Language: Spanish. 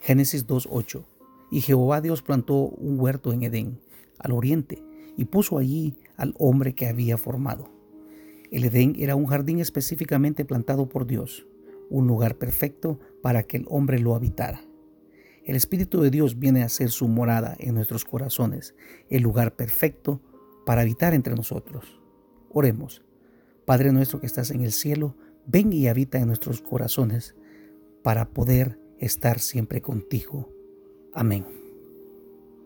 Génesis 2.8. Y Jehová Dios plantó un huerto en Edén, al oriente, y puso allí al hombre que había formado. El Edén era un jardín específicamente plantado por Dios, un lugar perfecto para que el hombre lo habitara. El Espíritu de Dios viene a ser su morada en nuestros corazones, el lugar perfecto para habitar entre nosotros. Oremos. Padre nuestro que estás en el cielo, ven y habita en nuestros corazones para poder estar siempre contigo. Amén.